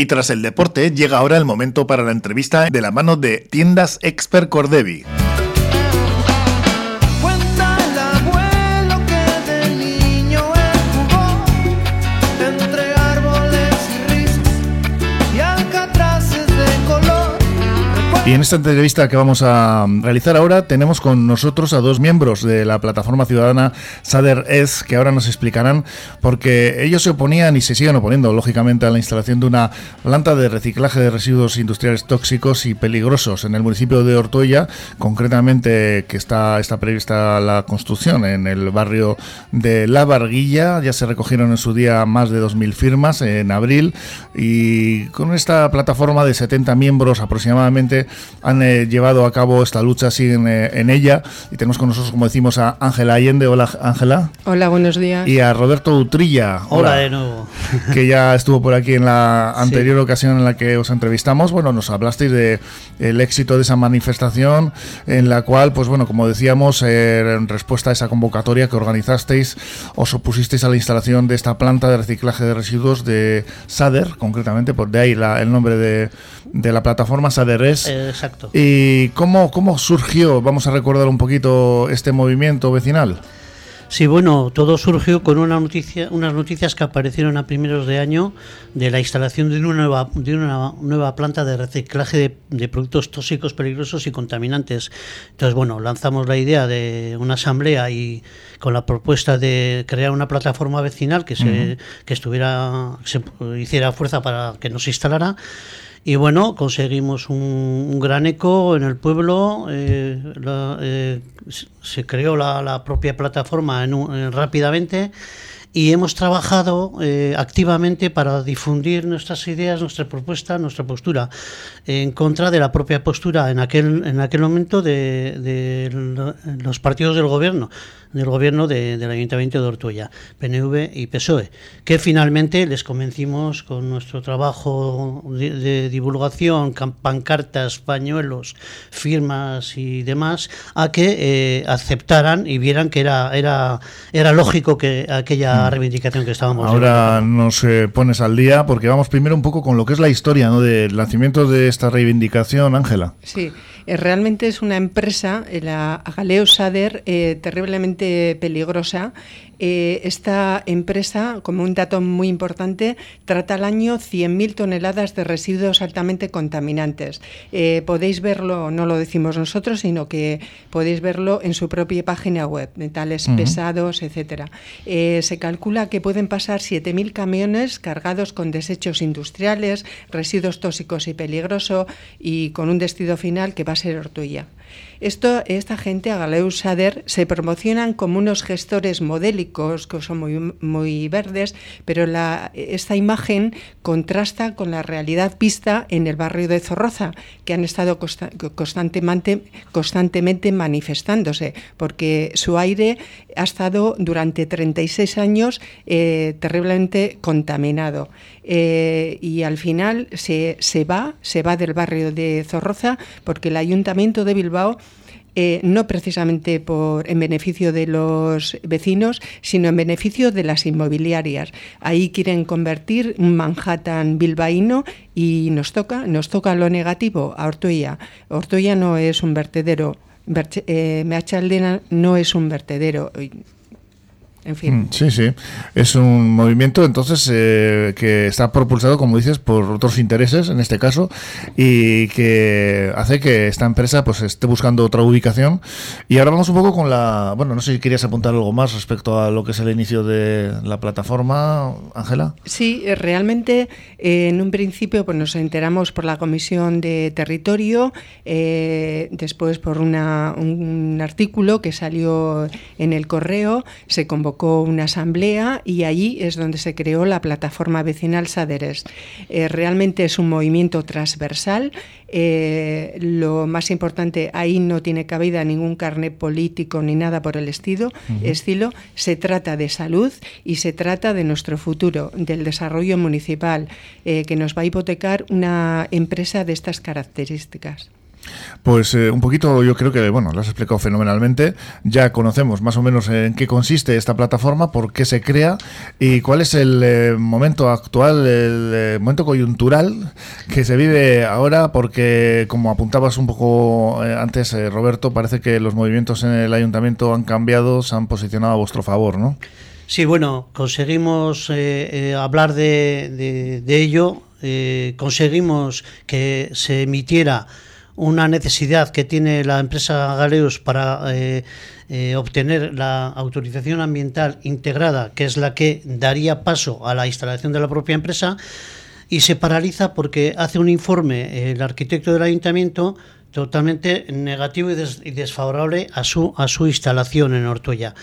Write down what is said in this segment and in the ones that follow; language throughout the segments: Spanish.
Y tras el deporte, llega ahora el momento para la entrevista de la mano de Tiendas Expert Cordevi. Y en esta entrevista que vamos a realizar ahora tenemos con nosotros a dos miembros de la plataforma ciudadana Sader Es que ahora nos explicarán porque ellos se oponían y se siguen oponiendo lógicamente a la instalación de una planta de reciclaje de residuos industriales tóxicos y peligrosos en el municipio de Ortoya, concretamente que está, está prevista la construcción en el barrio de La Barguilla, ya se recogieron en su día más de 2.000 firmas en abril y con esta plataforma de 70 miembros aproximadamente han eh, llevado a cabo esta lucha, siguen eh, en ella. Y tenemos con nosotros, como decimos, a Ángela Allende. Hola, Ángela. Hola, buenos días. Y a Roberto Utrilla. Hola, de nuevo. Que ya estuvo por aquí en la anterior ocasión en la que os entrevistamos. Bueno, nos hablasteis de el éxito de esa manifestación en la cual, pues bueno, como decíamos, eh, en respuesta a esa convocatoria que organizasteis, os opusisteis a la instalación de esta planta de reciclaje de residuos de SADER, concretamente, por de ahí el nombre de, de la plataforma SADERES. Exacto. ¿Y cómo, cómo surgió, vamos a recordar un poquito, este movimiento vecinal? Sí, bueno, todo surgió con una noticia, unas noticias que aparecieron a primeros de año de la instalación de una nueva, de una nueva planta de reciclaje de, productos tóxicos, peligrosos y contaminantes. Entonces, bueno, lanzamos la idea de una asamblea y con la propuesta de crear una plataforma vecinal que se, que estuviera, se hiciera fuerza para que nos instalara. Y bueno, conseguimos un, gran eco en el pueblo, eh, eh, se creó la, propia plataforma rápidamente y hemos trabajado eh, activamente para difundir nuestras ideas, nuestra propuesta, nuestra postura, en contra de la propia postura en aquel, en aquel momento de, de los partidos del gobierno del gobierno del Ayuntamiento de Ortuella, PNV y PSOE, que finalmente les convencimos con nuestro trabajo de, divulgación, pancartas, pañuelos, firmas y demás, a que eh, aceptaran y vieran que era, era, era lógico que aquella mm. reivindicación que estábamos Ahora nos eh, pones al día porque vamos primero un poco con lo que es la historia ¿no? del nacimiento de esta reivindicación, Ángela. Sí. Eh, realmente es una empresa, la Galeo Sader, terriblemente peligrosa eh, esta empresa, como un dato muy importante, trata al año 100.000 toneladas de residuos altamente contaminantes. Eh, podéis verlo, no lo decimos nosotros, sino que podéis verlo en su propia página web, metales pesados, etcétera. Eh, se calcula que pueden pasar 7.000 camiones cargados con desechos industriales, residuos tóxicos y peligrosos, y con un destino final que va a ser Ortuella. Esto, esta gente, a Galeus Sader, se promocionan como unos gestores modélicos, que son muy, muy verdes, pero la, esta imagen contrasta con la realidad vista en el barrio de Zorroza, que han estado constantemente, constantemente manifestándose, porque su aire ha estado durante 36 años eh, terriblemente contaminado. Eh, y al final se, se, va, se va del barrio de Zorroza porque el Ayuntamiento de Bilbao eh, no precisamente por, en beneficio de los vecinos, sino en beneficio de las inmobiliarias. Ahí quieren convertir Manhattan bilbaíno y nos toca, nos toca lo negativo a Ortoya. Ortoya no es un vertedero, eh, Meachaldena no es un vertedero en fin. Mm, sí, sí. Es un movimiento entonces eh, que está propulsado, como dices, por otros intereses en este caso y que hace que esta empresa pues esté buscando otra ubicación. Y ahora vamos un poco con la... Bueno, no sé si querías apuntar algo más respecto a lo que es el inicio de la plataforma, Ángela. Sí, eh, realmente eh, en un principio pues nos enteramos por la Comisión de Territorio, después por una, un artículo que salió en el correo, se convocó una asamblea y allí es donde se creó la plataforma vecinal Saderes. Eh, realmente es un movimiento transversal. Eh, lo más importante, ahí no tiene cabida ningún carnet político ni nada por el estilo. estilo. Se trata de salud y se trata de nuestro futuro, del desarrollo municipal, eh, que nos va a hipotecar una empresa de estas características. Pues eh, un poquito, yo creo que, bueno, lo has explicado fenomenalmente. Ya conocemos más o menos en qué consiste esta plataforma, por qué se crea y cuál es el eh, momento actual, el eh, momento coyuntural que se vive ahora, porque como apuntabas un poco antes, Roberto, parece que los movimientos en el ayuntamiento han cambiado, se han posicionado a vuestro favor, ¿no? Sí, bueno, conseguimos hablar de, de ello, conseguimos que se emitiera una necesidad que tiene la empresa Galeus para eh, eh, obtener la autorización ambiental integrada, que es la que daría paso a la instalación de la propia empresa, y se paraliza porque hace un informe el arquitecto del ayuntamiento totalmente negativo y, desfavorable a su, a su instalación en Ortuella.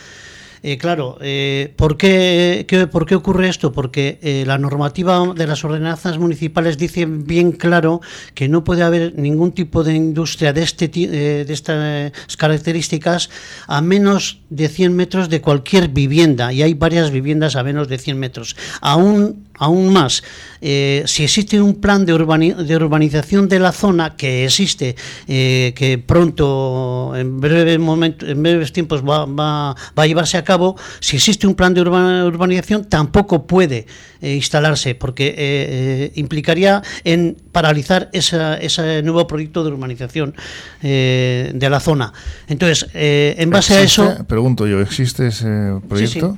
Eh, claro, eh, ¿por, qué, ¿por, qué, ocurre esto? Porque eh, la normativa de las ordenanzas municipales dice bien claro que no puede haber ningún tipo de industria de, este, de estas características a menos de 100 metros de cualquier vivienda, y hay varias viviendas a menos de 100 metros. Aún aún más, eh, si existe un plan de, de, urbanización de la zona que existe, eh, que pronto, en breve momento, en breves tiempos va, va, va, a llevarse a cabo, si existe un plan de urbanización tampoco puede eh, instalarse, porque implicaría en paralizar ese nuevo proyecto de urbanización de la zona. Entonces, en base a eso... Pregunto yo, ¿existe ese proyecto?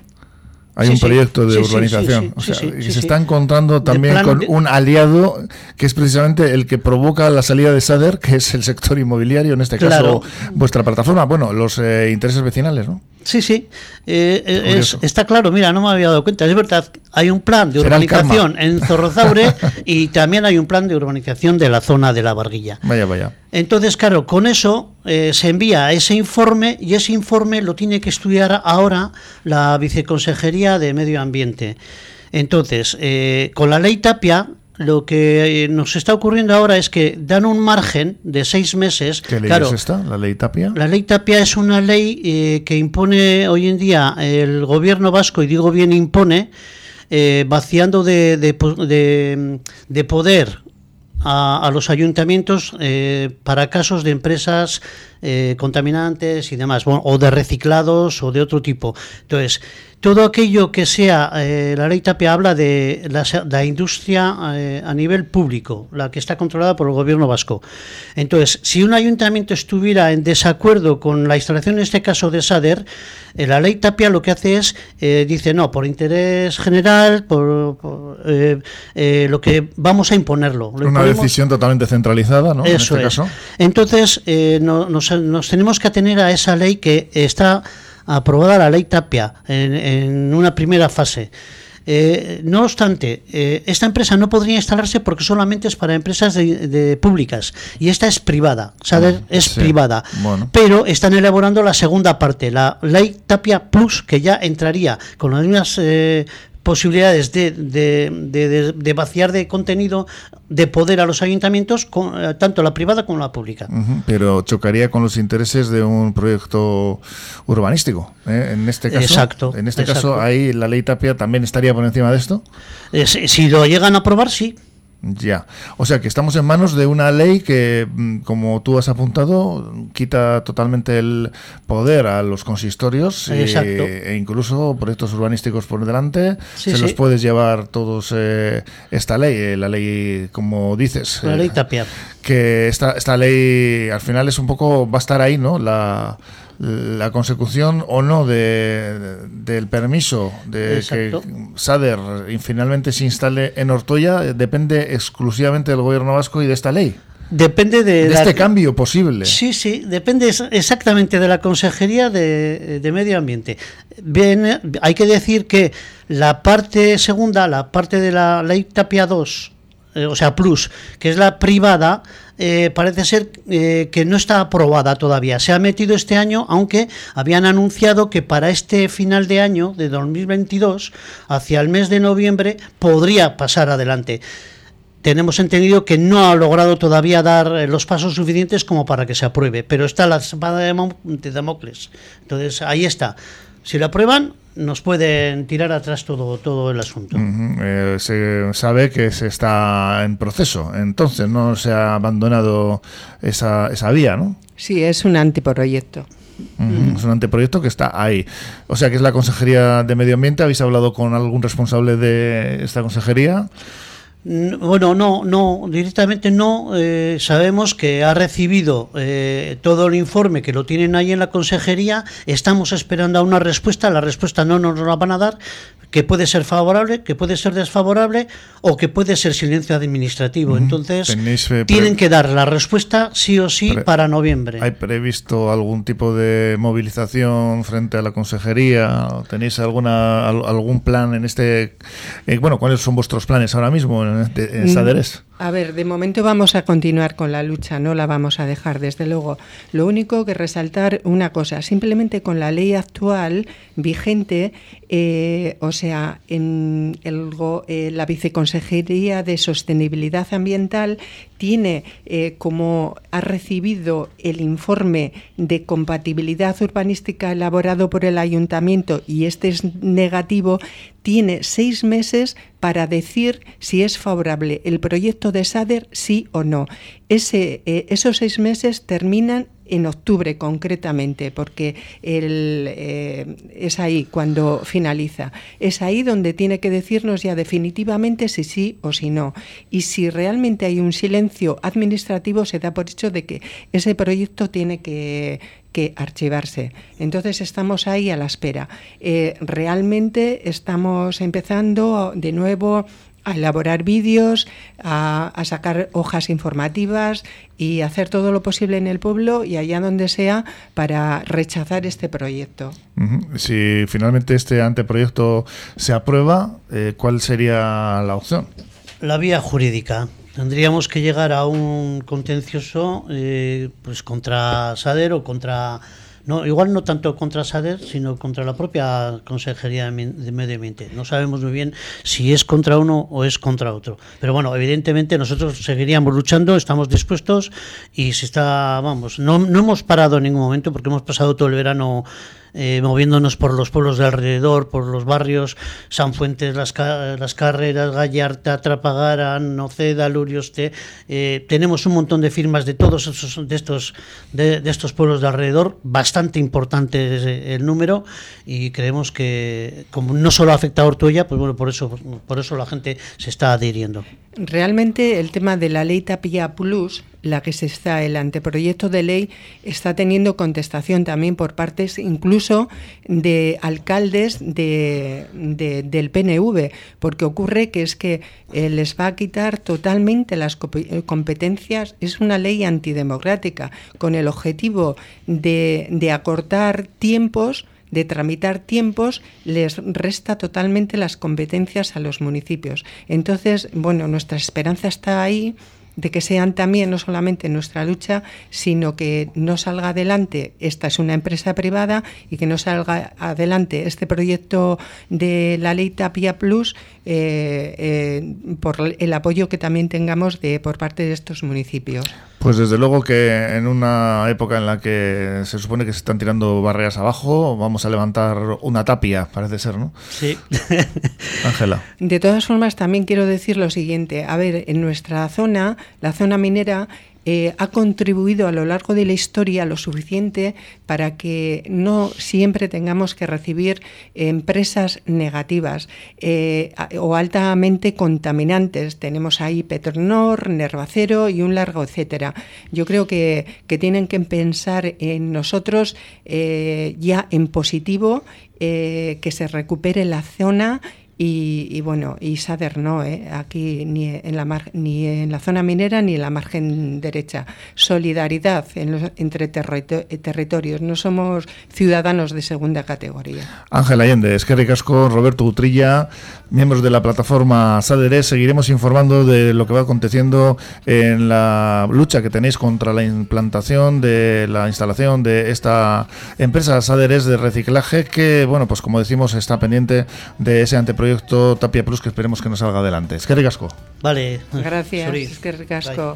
Hay un proyecto de urbanización. o sea, se está encontrando también con un aliado que es precisamente el que provoca la salida de SADER, que es el sector inmobiliario, en este caso vuestra plataforma. Bueno, los eh, intereses vecinales, ¿no? Sí, sí, eh, eh, está claro, mira, no me había dado cuenta, es verdad, hay un plan de urbanización en Zorrozaure y también hay un plan de urbanización de la zona de la Barguilla. Vaya, vaya. Entonces, claro, con eso eh, se envía ese informe y ese informe lo tiene que estudiar ahora la Viceconsejería de Medio Ambiente. Entonces, con la ley Tapia, lo que eh, nos está ocurriendo ahora es que dan un margen de seis meses. ¿Qué ley es esta? ¿La ley Tapia? La ley Tapia es una ley eh, que impone hoy en día el gobierno vasco, y digo bien impone, eh, vaciando de, de, poder a, los ayuntamientos para casos de empresas contaminantes y demás, o de reciclados o de otro tipo. Entonces, todo aquello que sea, eh, la ley Tapia habla de la, industria eh, a nivel público, la que está controlada por el gobierno vasco. Entonces, si un ayuntamiento estuviera en desacuerdo con la instalación, en este caso de SADER, eh, la ley Tapia lo que hace es, dice, no, por interés general, por, lo que vamos a imponerlo. Una decisión totalmente centralizada, ¿no? Eso en este Caso. Entonces, nos, nos tenemos que atener a esa ley que está aprobada la ley Tapia en, una primera fase. Eh, no obstante, eh, esta empresa no podría instalarse porque solamente es para empresas de, públicas y esta es privada, Sader ah, es privada. Pero están elaborando la segunda parte, la ley Tapia Plus, que ya entraría con las mismas eh, posibilidades de, de, de, vaciar de contenido, de poder a los ayuntamientos, con, eh, tanto la privada como la pública. pero chocaría con los intereses de un proyecto urbanístico. ¿eh? En este caso, exacto, en este caso, ahí la ley Tapia también estaría por encima de esto. Eh, si lo llegan a aprobar, sí. Ya, o sea que estamos en manos de una ley que, mm, como tú has apuntado, quita totalmente el poder a los consistorios e incluso proyectos urbanísticos por delante. se los puedes llevar todos eh, esta ley, eh, la ley, como dices. La ley Tapia. Que esta, esta ley al final es un poco, va a estar ahí, ¿no? La, la consecución o no de, del permiso de que SADER finalmente se instale en Ortoya depende exclusivamente del gobierno vasco y de esta ley. Depende de, este cambio posible. Sí, sí, depende exactamente de la Consejería de, Medio Ambiente. Bien, hay que decir que la parte segunda, la parte de la ley Tapia 2, eh, o sea, Plus, que es la privada, eh, parece ser eh, que no está aprobada todavía. Se ha metido este año, aunque habían anunciado que para este final de año, de 2022, hacia el mes de noviembre, podría pasar adelante tenemos entendido que no ha logrado todavía dar los pasos suficientes como para que se apruebe, pero está la espada de Damocles. Entonces, ahí está. Si la aprueban, nos pueden tirar atrás todo, todo el asunto. Eh, se sabe que se está en proceso, entonces no se ha abandonado esa, esa vía, ¿no? Sí, es un anteproyecto. Es un anteproyecto que está ahí. O sea, que es la Consejería de Medio Ambiente. ¿Habéis hablado con algún responsable de esta consejería? Bueno, no, no, directamente no. Eh, sabemos que ha recibido eh, todo el informe, que lo tienen ahí en la consejería. Estamos esperando a una respuesta. La respuesta no nos la van a dar, que puede ser favorable, que puede ser desfavorable o que puede ser silencio administrativo. Entonces, eh, tienen que dar la respuesta sí o sí para noviembre. ¿Hay previsto algún tipo de movilización frente a la consejería? ¿Tenéis alguna algún plan en este? Eh, bueno, ¿cuáles son vuestros planes ahora mismo en, este, en Saderes? A ver, de momento vamos a continuar con la lucha, no la vamos a dejar, desde luego. Lo único que resaltar una cosa, simplemente con la ley actual vigente, eh, o sea, en el, eh, la Viceconsejería de Sostenibilidad Ambiental tiene eh, como ha recibido el informe de compatibilidad urbanística elaborado por el ayuntamiento y este es negativo, tiene seis meses para decir si es favorable el proyecto de SADER, sí o no. Ese, eh, esos seis meses terminan en octubre concretamente, porque eh, es ahí cuando finaliza. Es ahí donde tiene que decirnos ya definitivamente si sí o si no. Y si realmente hay un silencio administrativo, se da por hecho de que ese proyecto tiene que, archivarse. Entonces estamos ahí a la espera. Eh, realmente estamos empezando de nuevo a elaborar vídeos, a, sacar hojas informativas y hacer todo lo posible en el pueblo y allá donde sea para rechazar este proyecto. Si finalmente este anteproyecto se aprueba, eh, ¿cuál sería la opción? La vía jurídica. Tendríamos que llegar a un contencioso eh, pues contra Sader o contra no, igual no tanto contra SADER, sino contra la propia Consejería de Medio Ambiente. No sabemos muy bien si es contra uno o es contra otro. Pero bueno, evidentemente nosotros seguiríamos luchando, estamos dispuestos y se está, vamos, no, no hemos parado en ningún momento porque hemos pasado todo el verano eh, moviéndonos por los pueblos de alrededor, por los barrios, San Fuentes, Las, las Carreras, Gallarta, Trapagara, Noceda, Lurioste. Eh, tenemos un montón de firmas de todos esos, de estos, de, estos pueblos de alrededor, bastante importante el número, y creemos que como no solo afecta a Ortuella, pues bueno, por eso, por eso la gente se está adhiriendo. Realmente el tema de la ley Tapia Plus la que se está, el anteproyecto de ley, está teniendo contestación también por partes incluso de alcaldes de, del PNV, porque ocurre que es que eh, les va a quitar totalmente las eh, competencias, es una ley antidemocrática, con el objetivo de, de acortar tiempos de tramitar tiempos les resta totalmente las competencias a los municipios. Entonces, bueno, nuestra esperanza está ahí de que sean también no solamente nuestra lucha, sino que no salga adelante, esta es una empresa privada, y que no salga adelante este proyecto de la ley Tapia Plus eh, eh, por el apoyo que también tengamos de, por parte de estos municipios. Pues desde luego que en una época en la que se supone que se están tirando barreras abajo, vamos a levantar una tapia, parece ser, ¿no? Sí. Ángela. De todas formas, también quiero decir lo siguiente. A ver, en nuestra zona, la zona minera, eh, ha contribuido a lo largo de la historia lo suficiente para que no siempre tengamos que recibir empresas negativas eh, o altamente contaminantes. Tenemos ahí Petronor, Nervacero y un largo etcétera. Yo creo que, tienen que pensar en nosotros eh, ya en positivo, que se recupere la zona y, bueno, y Sader no, ¿eh? aquí ni en, la ni en la zona minera ni en la margen derecha. Solidaridad entre territorios, no somos ciudadanos de segunda categoría. Ángel Allende, es que ricasco, Roberto Utrilla, miembros de la plataforma Saderes, seguiremos informando de lo que va aconteciendo en la lucha que tenéis contra la implantación de la instalación de esta empresa Saderes de reciclaje que, bueno, pues como decimos, está pendiente de ese anteproyecto proyecto Tapia Plus que esperemos que nos salga adelante. Es que ricasco. Vale. Gracias. Es que ricasco.